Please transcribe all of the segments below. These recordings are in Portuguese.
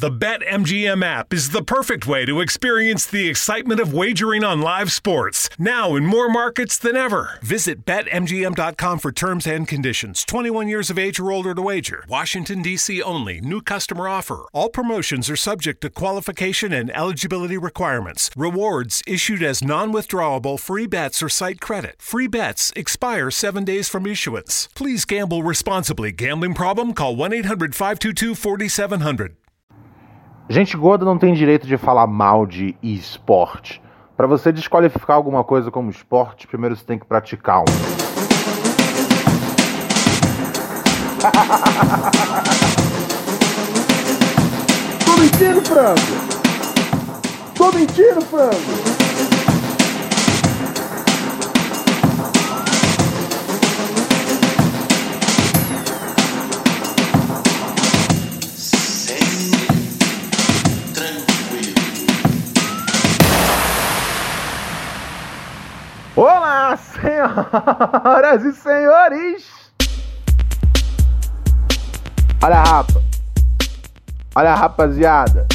The BetMGM app is the perfect way to experience the excitement of wagering on live sports, now in more markets than ever. Visit BetMGM.com for terms and conditions. 21 years of age or older to wager. Washington, D.C. only. New customer offer. All promotions are subject to qualification and eligibility requirements. Rewards issued as non withdrawable free bets or site credit. Free bets expire seven days from issuance. Please gamble responsibly. Gambling problem? Call 1 800 522 4700. Gente gorda não tem direito de falar mal de esporte. Para você desqualificar alguma coisa como esporte, primeiro você tem que praticar um. Tô mentindo, frango! Tô mentindo, frango! Senhoras e senhores! Olha a rapa. Olha a rapaziada.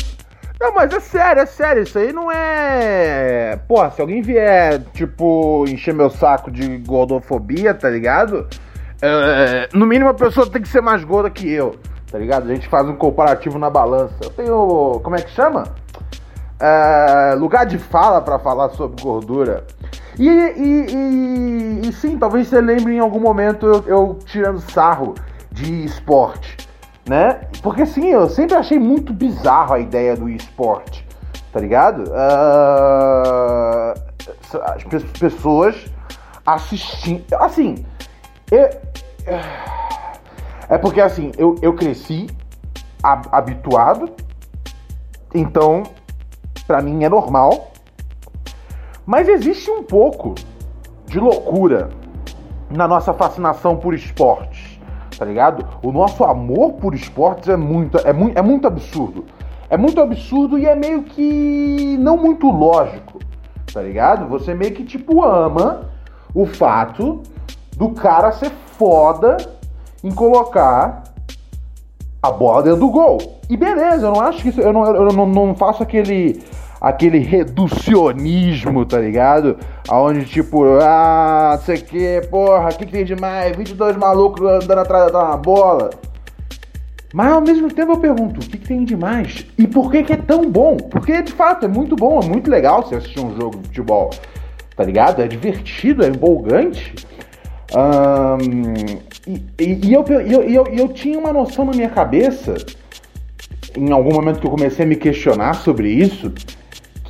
Não, mas é sério, é sério. Isso aí não é. Porra, se alguém vier, tipo, encher meu saco de gordofobia, tá ligado? É... No mínimo a pessoa tem que ser mais gorda que eu, tá ligado? A gente faz um comparativo na balança. Eu tenho. Como é que chama? É... Lugar de fala para falar sobre gordura. E, e, e, e, sim, talvez você lembre em algum momento eu, eu, tirando sarro de esporte, né? Porque sim, eu sempre achei muito bizarro a ideia do esporte, tá ligado? Uh, as pessoas assistindo. Assim, eu, é porque assim, eu, eu cresci habituado, então para mim é normal mas existe um pouco de loucura na nossa fascinação por esportes, tá ligado? O nosso amor por esportes é muito, é muito, é muito absurdo. É muito absurdo e é meio que não muito lógico, tá ligado? Você meio que tipo ama o fato do cara ser foda em colocar a bola dentro do gol. E beleza, eu não acho que isso. Eu não, eu não, não faço aquele aquele reducionismo, tá ligado? Aonde tipo, ah, sei que, porra, o que, que tem demais? 22 malucos andando atrás da bola. Mas ao mesmo tempo eu pergunto, o que, que tem demais? E por que, que é tão bom? Porque de fato é muito bom, é muito legal você assistir um jogo de futebol, tá ligado? É divertido, é empolgante. E, e, e eu, eu, eu, eu tinha uma noção na minha cabeça, em algum momento que eu comecei a me questionar sobre isso,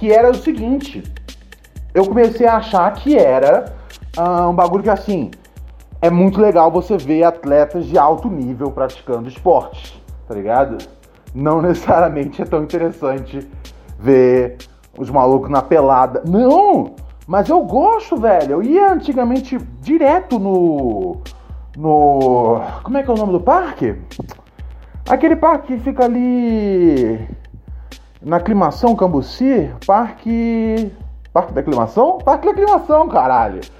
que era o seguinte: eu comecei a achar que era uh, um bagulho que assim é muito legal você ver atletas de alto nível praticando esportes, tá ligado? Não necessariamente é tão interessante ver os malucos na pelada. Não! Mas eu gosto, velho. Eu ia antigamente direto no. No. Como é que é o nome do parque? Aquele parque que fica ali na aclimação Cambuci, parque. Parque da aclimação? Parque da aclimação, caralho!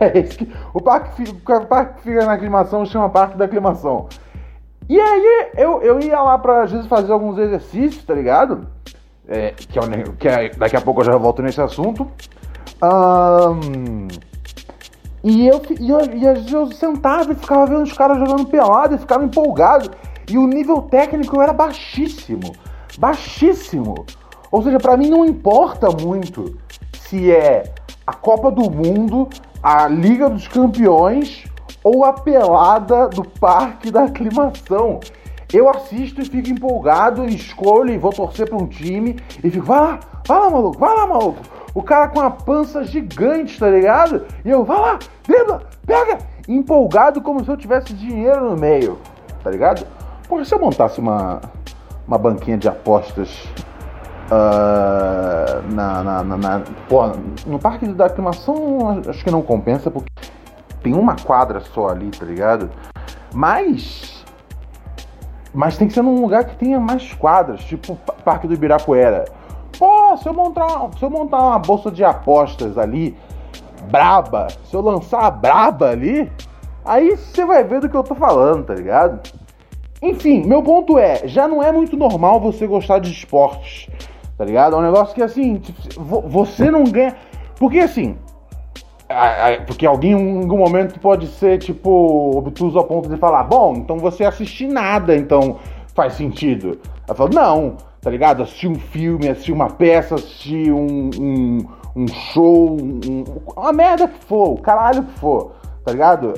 É esse que... o, parque, o parque que fica na aclimação chama Parque da Aclimação. E aí eu, eu ia lá pra às vezes fazer alguns exercícios, tá ligado? É, que, é, que é, daqui a pouco eu já volto nesse assunto. Um, e, eu, e, eu, e às vezes eu sentava e ficava vendo os caras jogando pelado e ficava empolgado. E o nível técnico era baixíssimo baixíssimo. Ou seja, para mim não importa muito se é a Copa do Mundo, a Liga dos Campeões ou a pelada do Parque da Aclimação. Eu assisto e fico empolgado, escolho e vou torcer para um time e fico, vai lá, vai lá, maluco, vai lá, maluco. O cara com a pança gigante, tá ligado? E eu, vai lá, dribla, pega, empolgado como se eu tivesse dinheiro no meio, tá ligado? Porra, se eu montasse uma, uma banquinha de apostas uh, na, na, na, na, pô, no parque da aclimação acho que não compensa porque tem uma quadra só ali, tá ligado? Mas mas tem que ser num lugar que tenha mais quadras, tipo Parque do Ibirapuera. Pô, se eu montar, se eu montar uma bolsa de apostas ali, braba, se eu lançar a braba ali, aí você vai ver do que eu tô falando, tá ligado? Enfim, meu ponto é, já não é muito normal você gostar de esportes, tá ligado? É um negócio que assim, você não ganha. Porque assim, porque alguém em algum momento pode ser, tipo, obtuso ao ponto de falar, bom, então você assistir nada, então faz sentido. Eu falo, não, tá ligado? Assistir um filme, assistir uma peça, assistir um, um, um show, um, uma merda que for, o caralho que for, tá ligado?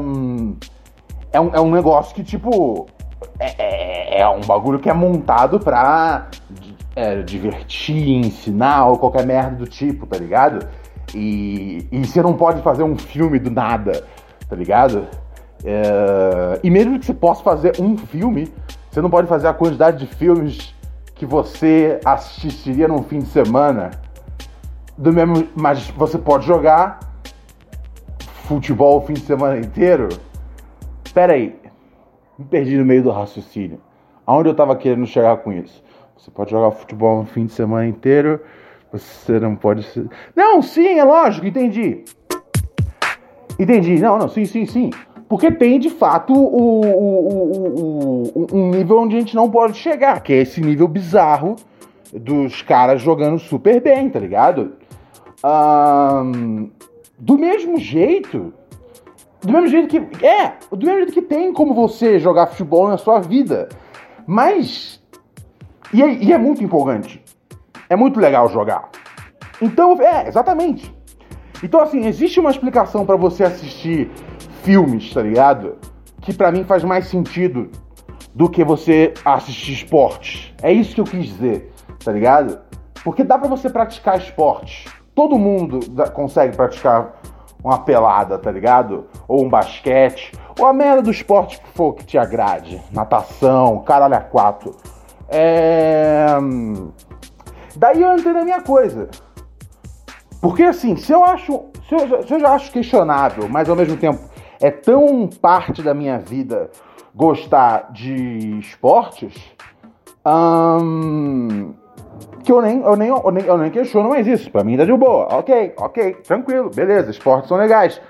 Um, é, um, é um negócio que, tipo, é, é, é um bagulho que é montado pra é, divertir, ensinar ou qualquer merda do tipo, tá ligado? E, e você não pode fazer um filme do nada, tá ligado? É, e mesmo que você possa fazer um filme, você não pode fazer a quantidade de filmes que você assistiria num fim de semana. Do mesmo, mas você pode jogar futebol o fim de semana inteiro. Pera aí, me perdi no meio do raciocínio. Aonde eu tava querendo chegar com isso? Você pode jogar futebol no fim de semana inteiro você não pode ser. Não, sim, é lógico, entendi. Entendi. Não, não, sim, sim, sim. Porque tem de fato o, o, o, um nível onde a gente não pode chegar, que é esse nível bizarro dos caras jogando super bem, tá ligado? Um, do mesmo jeito. Do mesmo jeito que. É, do mesmo jeito que tem como você jogar futebol na sua vida. Mas. E é, e é muito empolgante. É muito legal jogar. Então, é, exatamente. Então, assim, existe uma explicação para você assistir filmes, tá ligado? Que para mim faz mais sentido do que você assistir esportes. É isso que eu quis dizer, tá ligado? Porque dá para você praticar esportes. Todo mundo consegue praticar uma pelada, tá ligado? Ou um basquete, ou a merda do esporte que for que te agrade. Natação, caralho a quatro. É... Daí eu entrei na minha coisa. Porque assim, se eu acho. Se eu, se eu já acho questionável, mas ao mesmo tempo é tão parte da minha vida gostar de esportes. Hum, que eu nem, eu, nem, eu, nem, eu nem questiono mais isso. Pra mim tá de boa. Ok, ok, tranquilo, beleza, esportes são legais.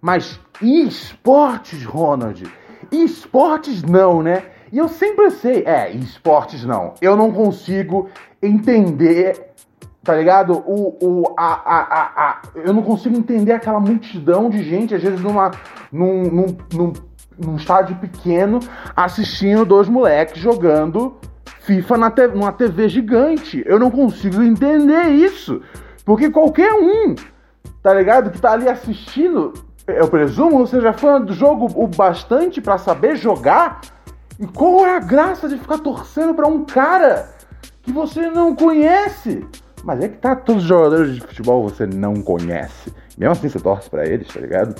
Mas esportes, Ronald? Esportes não, né? E eu sempre sei, é, esportes não. Eu não consigo entender, tá ligado? O, o, a, a, a, a, eu não consigo entender aquela multidão de gente, às vezes numa, num, num, num, num estádio pequeno, assistindo dois moleques jogando FIFA na te, numa TV gigante. Eu não consigo entender isso. Porque qualquer um, tá ligado? Que tá ali assistindo, eu presumo, seja fã do jogo o bastante para saber jogar e qual é a graça de ficar torcendo para um cara que você não conhece? Mas é que tá, todos os jogadores de futebol você não conhece. Mesmo assim você torce para eles, tá ligado?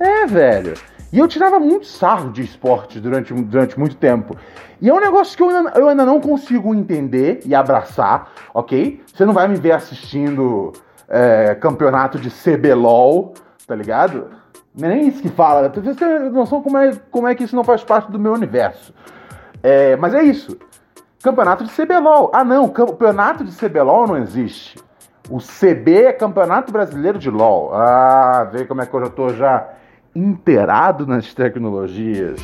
É, velho. E eu tirava muito sarro de esporte durante, durante muito tempo. E é um negócio que eu ainda, eu ainda não consigo entender e abraçar, ok? Você não vai me ver assistindo é, campeonato de CBLOL, tá ligado? Não é nem isso que fala. Você tem noção como é, como é que isso não faz parte do meu universo. É, mas é isso. Campeonato de CBLOL. Ah, não. Campeonato de CBLOL não existe. O CB é Campeonato Brasileiro de LOL. Ah, vê como é que eu já tô já inteirado nas tecnologias.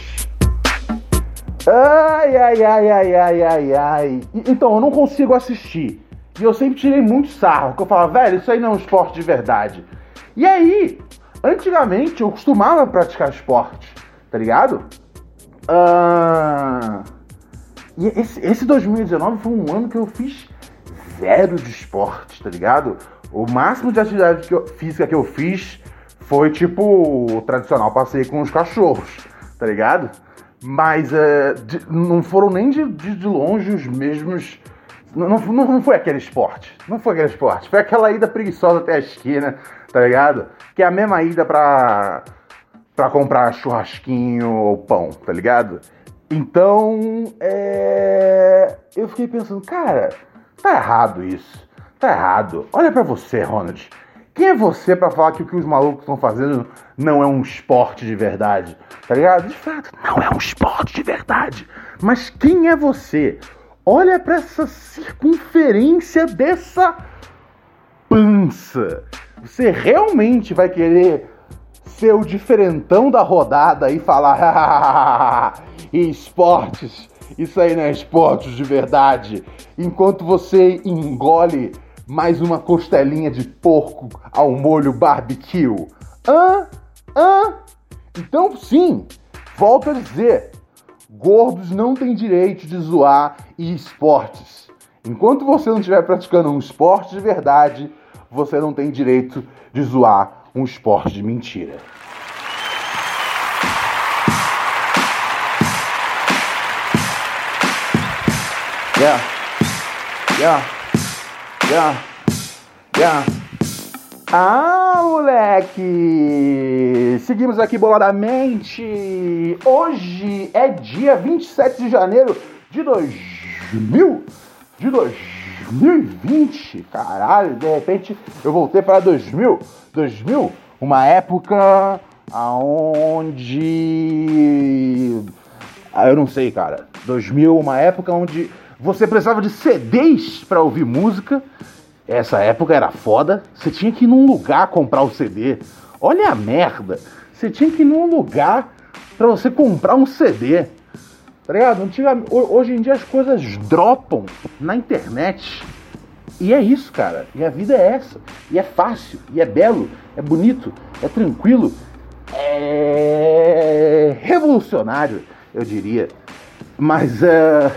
Ai, ai, ai, ai, ai, ai, ai. Então, eu não consigo assistir. E eu sempre tirei muito sarro, porque eu falava, velho, isso aí não é um esporte de verdade. E aí, Antigamente eu costumava praticar esporte, tá ligado? Uh... E esse, esse 2019 foi um ano que eu fiz zero de esporte, tá ligado? O máximo de atividade que eu, física que eu fiz foi tipo o tradicional passeio com os cachorros, tá ligado? Mas uh, de, não foram nem de, de, de longe os mesmos. Não, não, não foi aquele esporte. Não foi aquele esporte. Foi aquela ida preguiçosa até a esquina, tá ligado? Que é a mesma ida pra, pra comprar churrasquinho ou pão, tá ligado? Então, é... eu fiquei pensando, cara, tá errado isso. Tá errado. Olha para você, Ronald. Quem é você para falar que o que os malucos estão fazendo não é um esporte de verdade? Tá ligado? De fato, não é um esporte de verdade. Mas quem é você? Olha para essa circunferência dessa pança. Você realmente vai querer ser o diferentão da rodada e falar esportes, isso aí não é esportes de verdade. Enquanto você engole mais uma costelinha de porco ao molho barbecue. Hã? Hã? Então, sim, volto a dizer: gordos não têm direito de zoar e esportes. Enquanto você não estiver praticando um esporte de verdade, você não tem direito de zoar um esporte de mentira. Yeah. Yeah. Yeah. Yeah. Ah, moleque! Seguimos aqui boladamente. Hoje é dia 27 de janeiro de 2000. De 2020. Caralho, de repente eu voltei para 2000. 2000, uma época aonde ah, eu não sei, cara. 2000, uma época onde você precisava de CDs para ouvir música. Essa época era foda. Você tinha que ir num lugar comprar o CD. Olha a merda. Você tinha que ir num lugar para você comprar um CD. Tá ligado? Hoje em dia as coisas dropam na internet. E é isso, cara. E a vida é essa. E é fácil, e é belo, é bonito, é tranquilo, é revolucionário, eu diria. Mas é.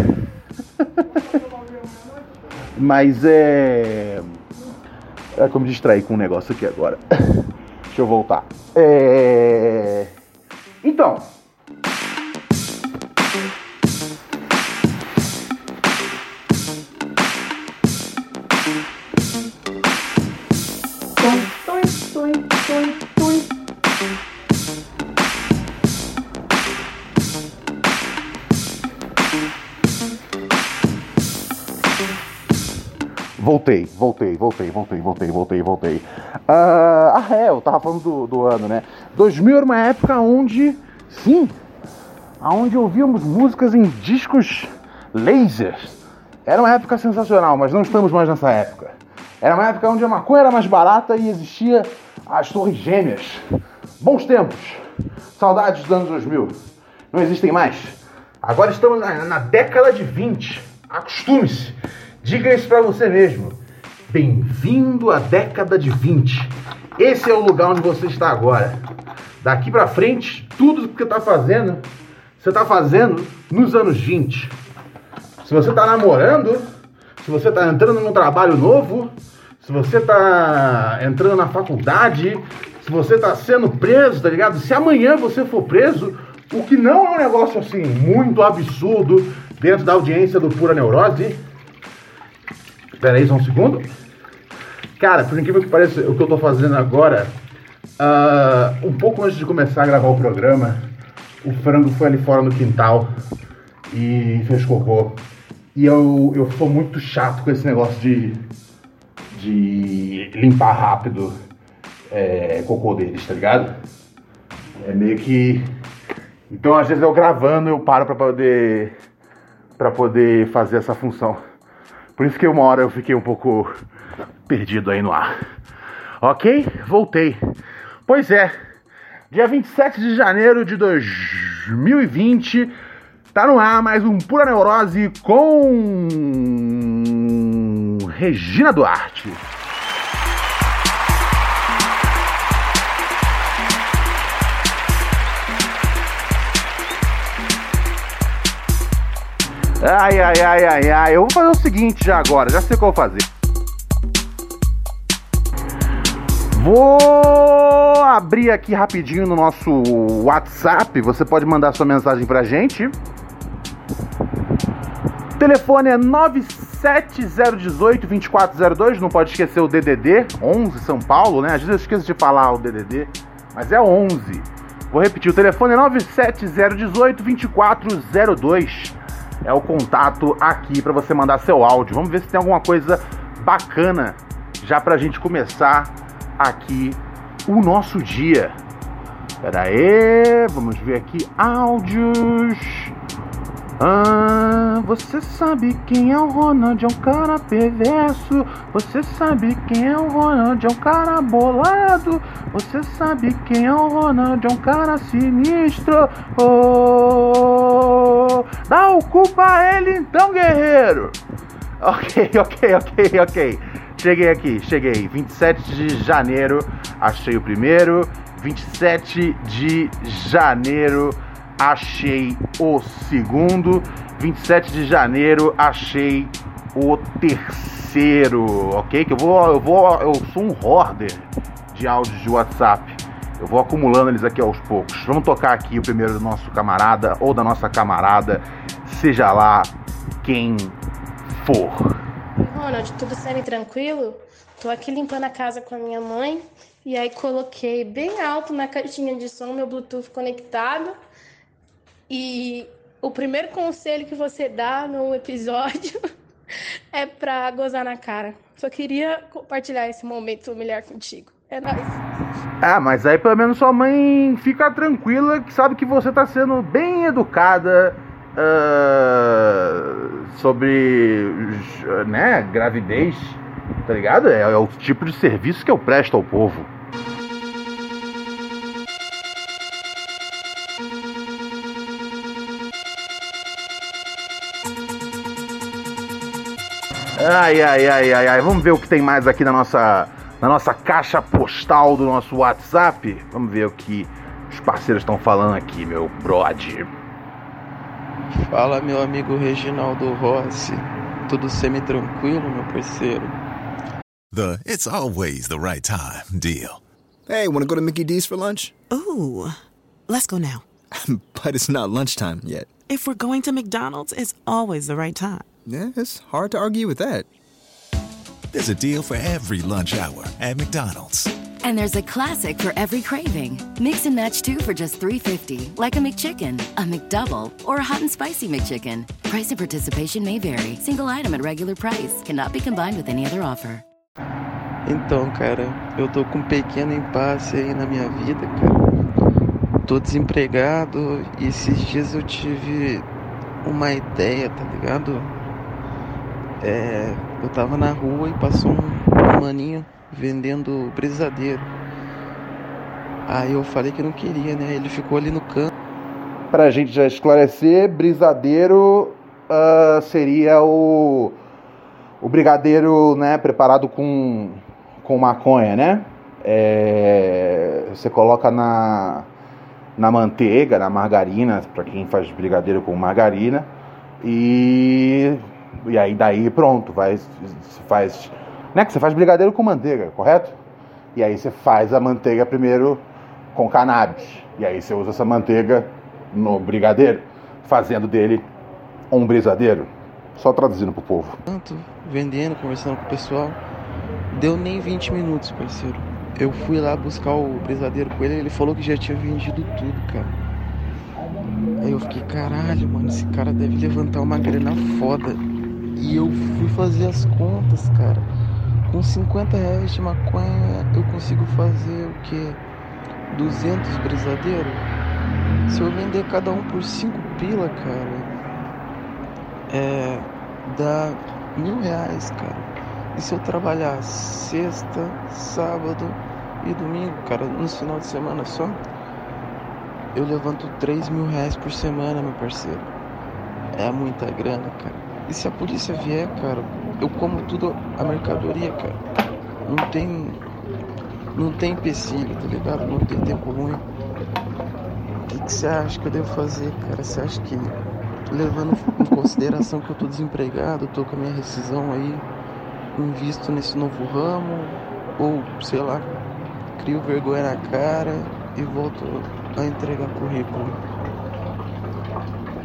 Mas é. É como distrair com um negócio aqui agora. Deixa eu voltar. É. Então. Voltei, voltei, voltei, voltei, voltei, voltei, voltei. Uh, ah, é, eu tava falando do, do, ano, né? 2000 era uma época onde, sim, onde ouvíamos músicas em discos lasers. Era uma época sensacional, mas não estamos mais nessa época. Era uma época onde a maconha era mais barata e existia as torres gêmeas. Bons tempos. Saudades dos anos 2000. Não existem mais. Agora estamos na, na década de 20. Acostume-se. Diga isso para você mesmo. Bem-vindo à década de 20. Esse é o lugar onde você está agora. Daqui para frente, tudo que você está fazendo, você está fazendo nos anos 20. Se você está namorando, se você está entrando num trabalho novo, se você está entrando na faculdade, se você está sendo preso, tá ligado? Se amanhã você for preso, o que não é um negócio assim muito absurdo dentro da audiência do Pura Neurose, Espera aí só um segundo. Cara, por incrível que pareça, o que eu tô fazendo agora, uh, um pouco antes de começar a gravar o programa, o frango foi ali fora no quintal e fez cocô. E eu, eu sou muito chato com esse negócio de, de limpar rápido é, cocô deles, tá ligado? É meio que. Então às vezes eu gravando eu paro pra poder. para poder fazer essa função. Por isso que uma hora eu fiquei um pouco perdido aí no ar. Ok? Voltei. Pois é, dia 27 de janeiro de 2020, tá no ar mais um Pura Neurose com Regina Duarte. Ai, ai, ai, ai, ai. Eu vou fazer o seguinte já agora, já sei o que eu vou fazer. Vou abrir aqui rapidinho no nosso WhatsApp. Você pode mandar sua mensagem pra gente. O telefone é 97018 2402. Não pode esquecer o DDD 11 São Paulo, né? Às vezes eu esqueço de falar o DDD, mas é 11 Vou repetir, o telefone é 97018 2402. É o contato aqui para você mandar seu áudio. Vamos ver se tem alguma coisa bacana já pra gente começar aqui o nosso dia. Pera aí, vamos ver aqui áudios. Ah, você sabe quem é o Ronald? É um cara perverso. Você sabe quem é o Ronald? É um cara bolado. Você sabe quem é o Ronald? É um cara sinistro. Oh, dá o culpa a ele então, guerreiro. Ok, ok, ok, ok. Cheguei aqui, cheguei. 27 de janeiro, achei o primeiro. 27 de janeiro achei o segundo. 27 de janeiro, achei o terceiro, ok? Que eu vou, eu vou, eu sou um hoarder de áudios de WhatsApp. Eu vou acumulando eles aqui aos poucos. Vamos tocar aqui o primeiro do nosso camarada ou da nossa camarada, seja lá quem for. Ronald, tudo semi-tranquilo? Tô aqui limpando a casa com a minha mãe e aí coloquei bem alto na caixinha de som meu Bluetooth conectado e o primeiro conselho que você dá no episódio é pra gozar na cara. Só queria compartilhar esse momento familiar contigo. É nóis. Ah, mas aí pelo menos sua mãe fica tranquila que sabe que você tá sendo bem educada uh, sobre né, gravidez, tá ligado? É, é o tipo de serviço que eu presto ao povo. Ai, ai, ai, ai, ai. Vamos ver o que tem mais aqui na nossa, na nossa caixa postal do nosso WhatsApp. Vamos ver o que os parceiros estão falando aqui, meu brother. Fala, meu amigo Reginaldo Rossi. Tudo semi-tranquilo, meu parceiro? The it's always the right time deal. Hey, wanna go to Mickey D's for lunch? Ooh, let's go now. but it's not lunchtime yet. If we're going to McDonald's, it's always the right time. Yeah, it's hard to argue with that. There's a deal for every lunch hour at McDonald's. And there's a classic for every craving. Mix and match two for just $3.50, like a McChicken, a McDouble, or a hot and spicy McChicken. Price and participation may vary. Single item at regular price cannot be combined with any other offer. Então, cara, eu tô com um pequeno impasse aí na minha vida, cara. Tô desempregado e esses dias eu tive uma ideia, tá ligado? É, eu tava na rua e passou um, um maninho vendendo brisadeiro. Aí eu falei que não queria, né? Ele ficou ali no canto. Pra gente já esclarecer, brisadeiro uh, seria o, o brigadeiro né, preparado com, com maconha, né? É, você coloca na, na manteiga, na margarina, para quem faz brigadeiro com margarina, e e aí daí pronto, vai, faz. Né, que você faz brigadeiro com manteiga, correto? E aí você faz a manteiga primeiro com cannabis. E aí você usa essa manteiga no brigadeiro, fazendo dele um brisadeiro. Só traduzindo pro povo. Tanto, vendendo, conversando com o pessoal. Deu nem 20 minutos, parceiro. Eu fui lá buscar o brisadeiro com ele, ele falou que já tinha vendido tudo, cara. Aí eu fiquei, caralho, mano, esse cara deve levantar uma grana foda. E eu fui fazer as contas, cara. Com 50 reais de maconha eu consigo fazer o que? 200 brisadeiros? Se eu vender cada um por 5 pila, cara, é. dá mil reais, cara. E se eu trabalhar sexta, sábado e domingo, cara, no final de semana só, eu levanto 3 mil reais por semana, meu parceiro. É muita grana, cara. E se a polícia vier, cara, eu como tudo a mercadoria, cara. Não tem. Não tem empecilho, tá ligado? Não tem tempo ruim. O que você acha que eu devo fazer, cara? Você acha que, levando em consideração que eu tô desempregado, tô com a minha rescisão aí, invisto nesse novo ramo, ou sei lá, crio vergonha na cara e volto a entregar currículo?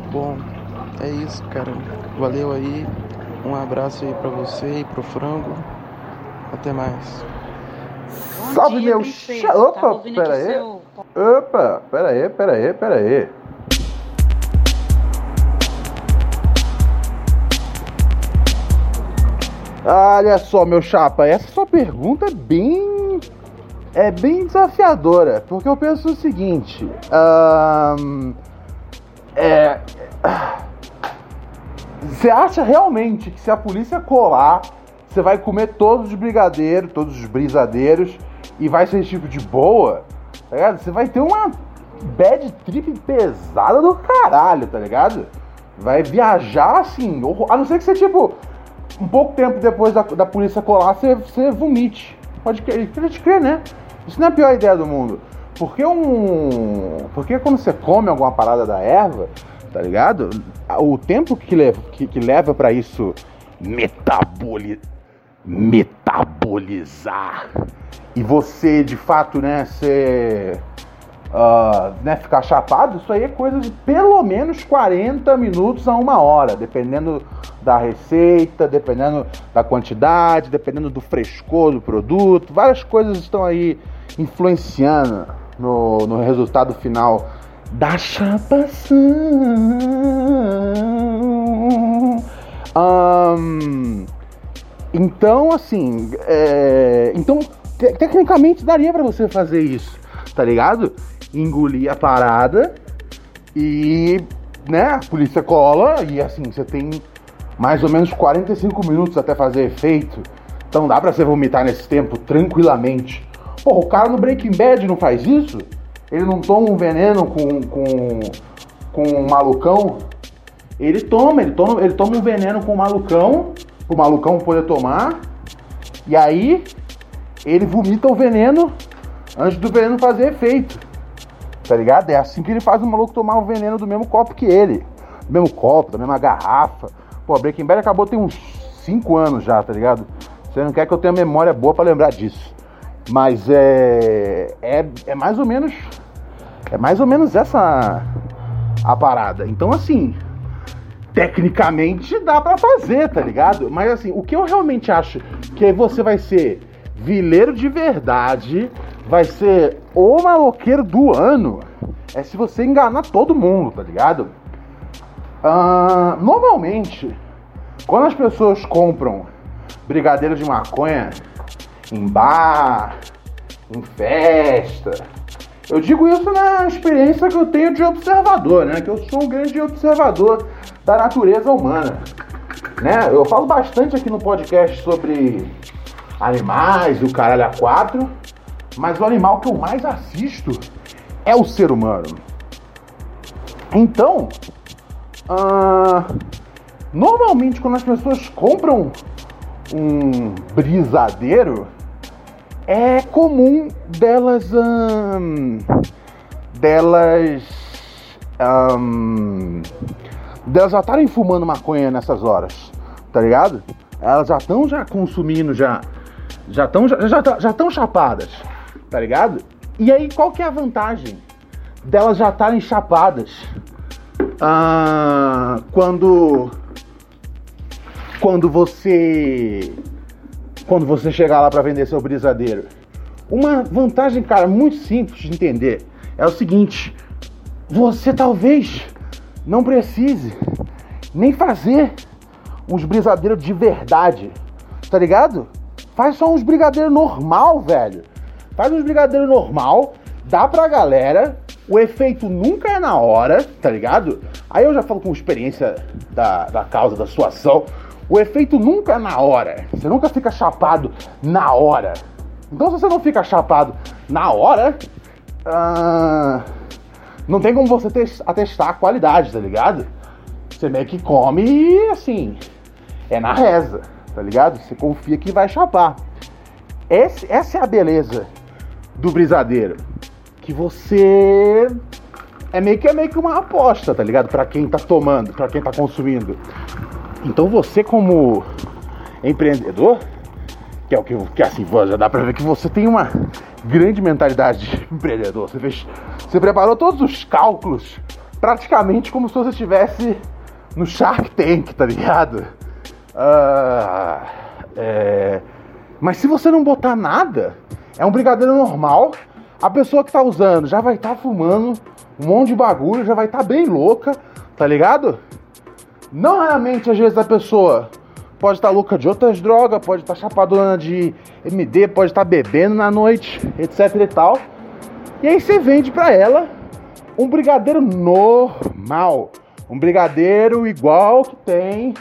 Bom, é isso, cara. Valeu aí. Um abraço aí pra você e pro frango. Até mais. Salve, meu cha... Opa, pera aí. Opa, pera aí, pera aí, pera aí. Olha só, meu chapa, essa sua pergunta é bem. é bem desafiadora, porque eu penso o seguinte. ahn, é. Você acha realmente que se a polícia colar, você vai comer todos os brigadeiros, todos os brisadeiros e vai ser tipo de boa? Tá ligado? Você vai ter uma bad trip pesada do caralho, tá ligado? Vai viajar assim, a não ser que você, tipo, um pouco tempo depois da, da polícia colar, você, você vomite. Pode crer, pode crer, né? Isso não é a pior ideia do mundo. Porque um. Porque quando você come alguma parada da erva, tá ligado? O tempo que leva, que, que leva para isso metaboli, metabolizar e você de fato, né, ser. ah, né, ficar chapado, isso aí é coisa de pelo menos 40 minutos a uma hora, dependendo da receita, dependendo da quantidade, dependendo do frescor do produto, várias coisas estão aí influenciando no, no resultado final da chapação. Ahn, então, assim, é, então te- tecnicamente daria pra você fazer isso, tá ligado? Engolir a parada e, né, a polícia cola e assim, você tem mais ou menos 45 minutos até fazer efeito. Então dá pra você vomitar nesse tempo tranquilamente. Porra, o cara no Breaking Bad não faz isso? Ele não toma um veneno com, com, com um malucão? Ele toma, ele toma, ele toma um veneno com o malucão, pro malucão poder tomar. E aí ele vomita o veneno antes do veneno fazer efeito. Tá ligado? É assim que ele faz o maluco tomar o veneno do mesmo copo que ele. Do mesmo copo, da mesma garrafa. Pô, Breaking Bad acabou tem uns 5 anos já, tá ligado? Você não quer que eu tenha memória boa pra lembrar disso. Mas é, é. É mais ou menos. É mais ou menos essa a parada. Então assim. Tecnicamente dá pra fazer, tá ligado? Mas assim, o que eu realmente acho que você vai ser vileiro de verdade, vai ser o maloqueiro do ano, é se você enganar todo mundo, tá ligado? Normalmente, quando as pessoas compram brigadeiro de maconha em bar, em festa, eu digo isso na experiência que eu tenho de observador, né? Que eu sou um grande observador da natureza humana, né? Eu falo bastante aqui no podcast sobre animais e o caralho a quatro, mas o animal que eu mais assisto é o ser humano. Então, ah, normalmente quando as pessoas compram um brisadeiro, é comum delas ahn, delas ahn, delas já estarem fumando maconha nessas horas, tá ligado? Elas já estão já consumindo já já estão já já já estão chapadas, tá ligado? E aí qual que é a vantagem delas já estarem chapadas ah, quando quando você quando você chegar lá para vender seu brisadeiro? Uma vantagem, cara, muito simples de entender é o seguinte: você talvez não precise nem fazer uns brisadeiros de verdade, tá ligado? Faz só uns brigadeiros normal, velho. Faz uns brigadeiros normal, dá pra galera. O efeito nunca é na hora, tá ligado? Aí eu já falo com experiência da, da causa, da sua ação. O efeito nunca é na hora. Você nunca fica chapado na hora. Então se você não fica chapado na hora, ah, não tem como você tes- atestar a qualidade, tá ligado? Você meio que come e assim, é na reza, tá ligado? Você confia que vai chapar. Esse- essa é a beleza do brisadeiro. Que você é meio que é meio que uma aposta, tá ligado? Pra quem tá tomando, pra quem tá consumindo. Então você como empreendedor, que é o que, que assim, já dá pra ver que você tem uma grande mentalidade de empreendedor. Você fez, você preparou todos os cálculos praticamente como se você estivesse no Shark Tank, tá ligado? Ah, é, mas se você não botar nada, é um brigadeiro normal. A pessoa que tá usando já vai estar tá fumando um monte de bagulho, já vai estar tá bem louca, tá ligado? Não raramente, às vezes, a pessoa pode estar louca de outras drogas, pode estar chapadona de MD, pode estar bebendo na noite, etc e tal. E aí você vende para ela um brigadeiro normal, um brigadeiro igual que tem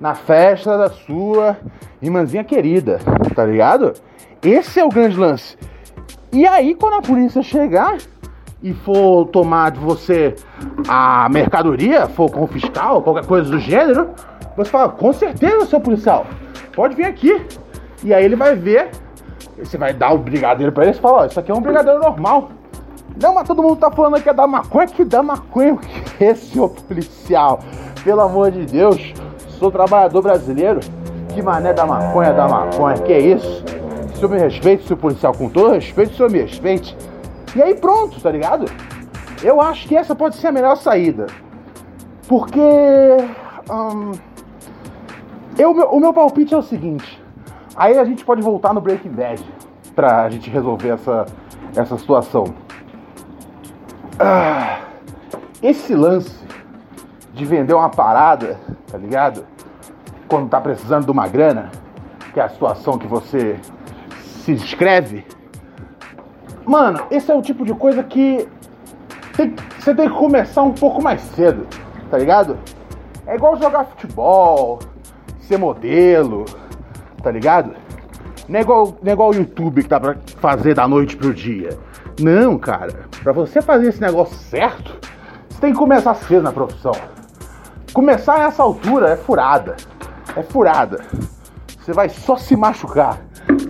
na festa da sua irmãzinha querida, tá ligado? Esse é o grande lance. E aí, quando a polícia chegar e for tomar de você a mercadoria, for confiscar ou qualquer coisa do gênero, você fala, com certeza, seu policial, pode vir aqui. E aí ele vai ver, você vai dar o brigadeiro pra ele e fala, ó, isso aqui é um brigadeiro normal. Não, mas todo mundo tá falando que é da maconha, que dá maconha. O que é, senhor policial? Pelo amor de Deus, sou trabalhador brasileiro. Que mané da maconha, da maconha, que é isso? Se eu me respeite, seu policial, com todo respeito, se me respeite. E aí pronto, tá ligado? Eu acho que essa pode ser a melhor saída. Porque. Hum, eu, o meu palpite é o seguinte. Aí a gente pode voltar no Breaking Bad pra gente resolver essa, essa situação. Ah, esse lance de vender uma parada, tá ligado? Quando tá precisando de uma grana, que é a situação que você se descreve. Mano, esse é o tipo de coisa que tem, você tem que começar um pouco mais cedo, tá ligado? É igual jogar futebol, ser modelo, tá ligado? Não é igual, não é igual o YouTube que dá pra fazer da noite pro dia. Não, cara. Pra você fazer esse negócio certo, você tem que começar cedo na profissão. Começar nessa altura é furada. É furada. Você vai só se machucar,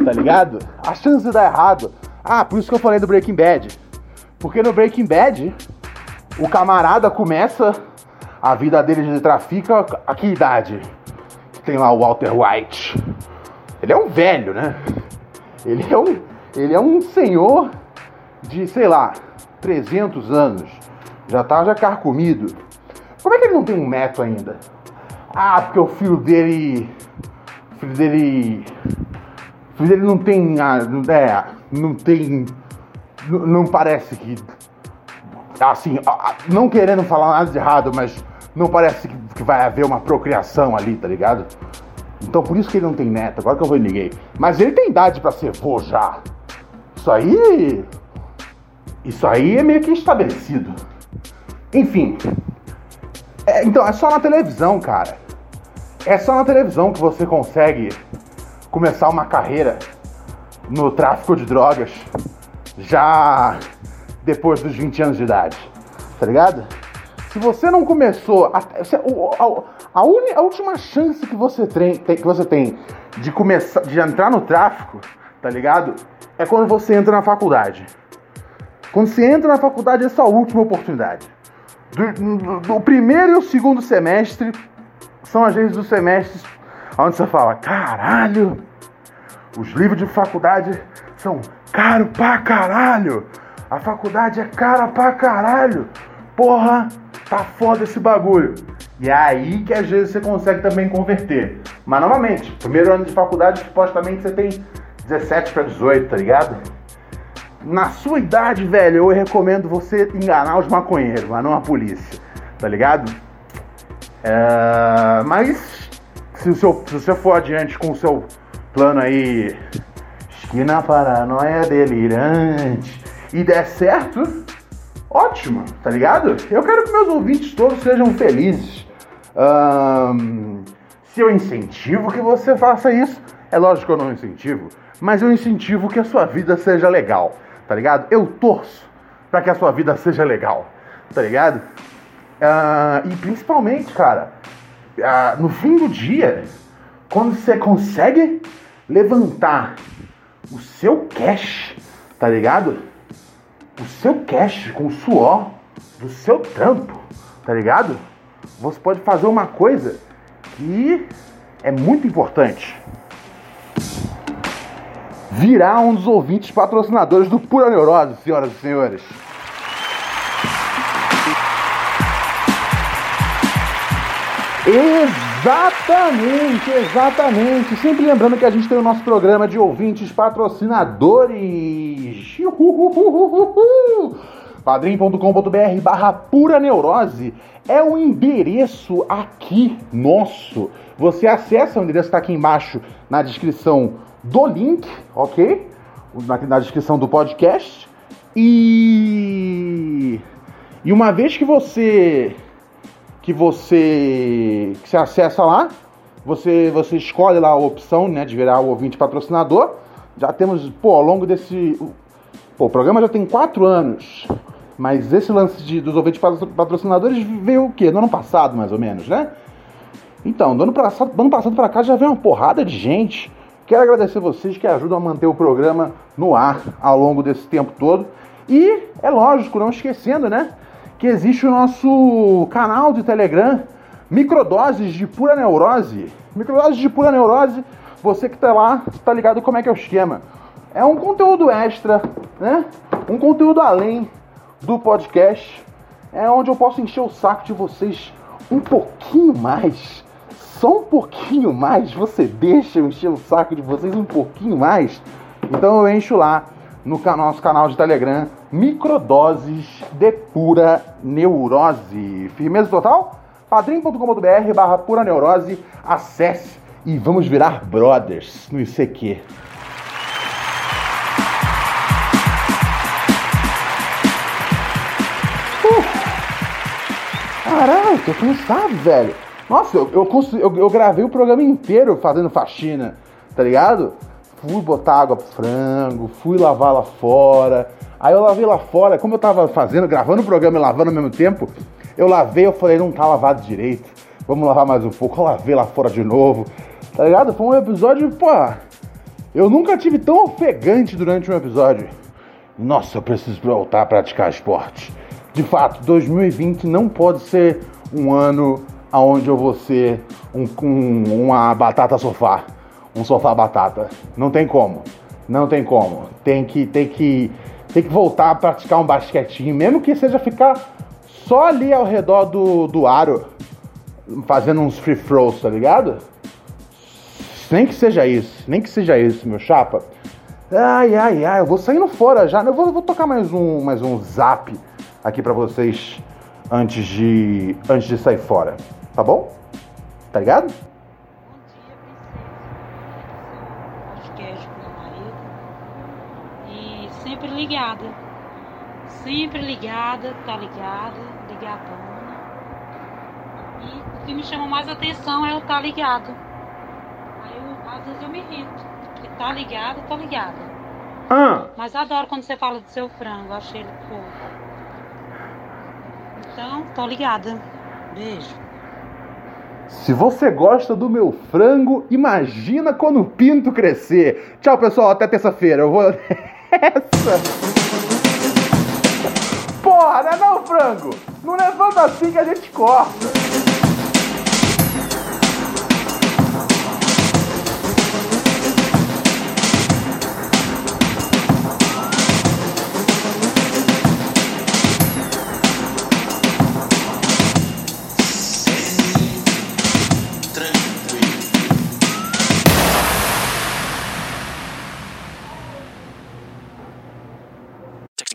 tá ligado? A chance de dar errado. Ah, por isso que eu falei do Breaking Bad. Porque no Breaking Bad, o camarada começa a vida dele de trafica a que idade? Tem lá o Walter White. Ele é um velho, né? Ele é um, ele é um senhor de, sei lá, 300 anos. Já tá já carcomido. Como é que ele não tem um neto ainda? Ah, porque o filho dele. O filho dele. O filho dele não tem. Ah, é, não tem. Não, parece que. Assim, não querendo falar nada de errado, mas não parece que vai haver uma procriação ali, tá ligado? Então por isso que ele não tem neto, agora que eu vou liguei. Mas ele tem idade para ser vô já. Isso aí isso aí é meio que estabelecido. Enfim. É, então, é só na televisão, cara. É só na televisão que você consegue começar uma carreira no tráfico de drogas já depois dos 20 anos de idade. Tá ligado? Se você não começou. A, a, a, uni, a última chance que você, tem, que você tem de começar de entrar no tráfico, tá ligado? É quando você entra na faculdade. Quando você entra na faculdade, essa é a última oportunidade. Do, do, do primeiro e o segundo semestre são as vezes dos semestres onde você fala: caralho, os livros de faculdade são caro pra caralho. A faculdade é cara pra caralho. Porra, tá foda esse bagulho. E é aí que às vezes você consegue também converter. Mas novamente, primeiro ano de faculdade, supostamente você tem 17 para 18, tá ligado? na sua idade, velho, eu recomendo você enganar os maconheiros, mas não a polícia, tá ligado? É, mas se, seu, se você for adiante com o seu plano aí, esquina paranoia delirante, e der certo, ótimo, tá ligado? Eu quero que meus ouvintes todos sejam felizes. Um, se eu incentivo que você faça isso, é lógico que eu não incentivo, mas eu incentivo que a sua vida seja legal tá ligado? Eu torço para que a sua vida seja legal, tá ligado? Uh, e principalmente, cara, uh, no fim do dia, quando você consegue levantar o seu cash, tá ligado? O seu cash com o suor do seu trampo, tá ligado? Você pode fazer uma coisa que é muito importante virar um dos ouvintes patrocinadores do Pura Neurose, senhoras e senhores. Exatamente, exatamente. Sempre lembrando que a gente tem o nosso programa de ouvintes patrocinadores. padrim.com.br barra pura neurose é o endereço aqui nosso. Você acessa, o endereço está aqui embaixo na descrição do link, ok? Na, na descrição do podcast. E e uma vez que você que você que você acessa lá, você você escolhe lá a opção, né, de virar o ouvinte patrocinador. Já temos, pô, ao longo desse pô, o programa já tem quatro anos. Mas esse lance de, dos ouvintes patrocinadores veio o quê? No ano passado, mais ou menos, né? Então, do ano passado, do ano passado para cá já veio uma porrada de gente. Quero agradecer vocês que ajudam a manter o programa no ar ao longo desse tempo todo. E, é lógico, não esquecendo, né? Que existe o nosso canal de Telegram, Microdoses de Pura Neurose. Microdoses de Pura Neurose, você que tá lá, tá ligado como é que é o esquema. É um conteúdo extra, né? Um conteúdo além do podcast. É onde eu posso encher o saco de vocês um pouquinho mais. Só um pouquinho mais. Você deixa eu encher o saco de vocês um pouquinho mais. Então eu encho lá no nosso canal de Telegram Microdoses de Pura Neurose. Firmeza total? padrim.com.br barra pura neurose. Acesse e vamos virar brothers no ICQ. Caralho, tô cansado, velho. Nossa, eu, eu, eu, gravei o programa inteiro fazendo faxina, tá ligado? Fui botar água pro frango, fui lavar lá fora. Aí eu lavei lá fora, como eu tava fazendo, gravando o programa e lavando ao mesmo tempo, eu lavei, eu falei, não tá lavado direito. Vamos lavar mais um pouco. Eu lavei lá fora de novo. Tá ligado? Foi um episódio, pô. Eu nunca tive tão ofegante durante um episódio. Nossa, eu preciso voltar a praticar esporte de fato, 2020 não pode ser um ano onde eu vou ser um, um, uma batata sofá, um sofá batata. Não tem como, não tem como. Tem que, tem que, tem que voltar a praticar um basquetinho, mesmo que seja ficar só ali ao redor do, do aro, fazendo uns free throws, tá ligado? Nem que seja isso, nem que seja isso, meu chapa. Ai, ai, ai, eu vou saindo fora já. Eu vou, vou tocar mais um, mais um zap aqui para vocês antes de antes de sair fora, tá bom? Tá ligado? podcast com meu marido e sempre ligada, sempre ligada, tá ligada, ligadona. E o que me chama mais atenção é o tá ligado. Aí eu, às vezes eu me irrito, porque tá ligado, tá ligada. Ah. Mas adoro quando você fala do seu frango, achei ele fofo. Então, tô ligada. Beijo. Se você gosta do meu frango, imagina quando o pinto crescer. Tchau, pessoal. Até terça-feira. Eu vou. Essa. Porra, não é não, frango? Não levanta assim que a gente corta.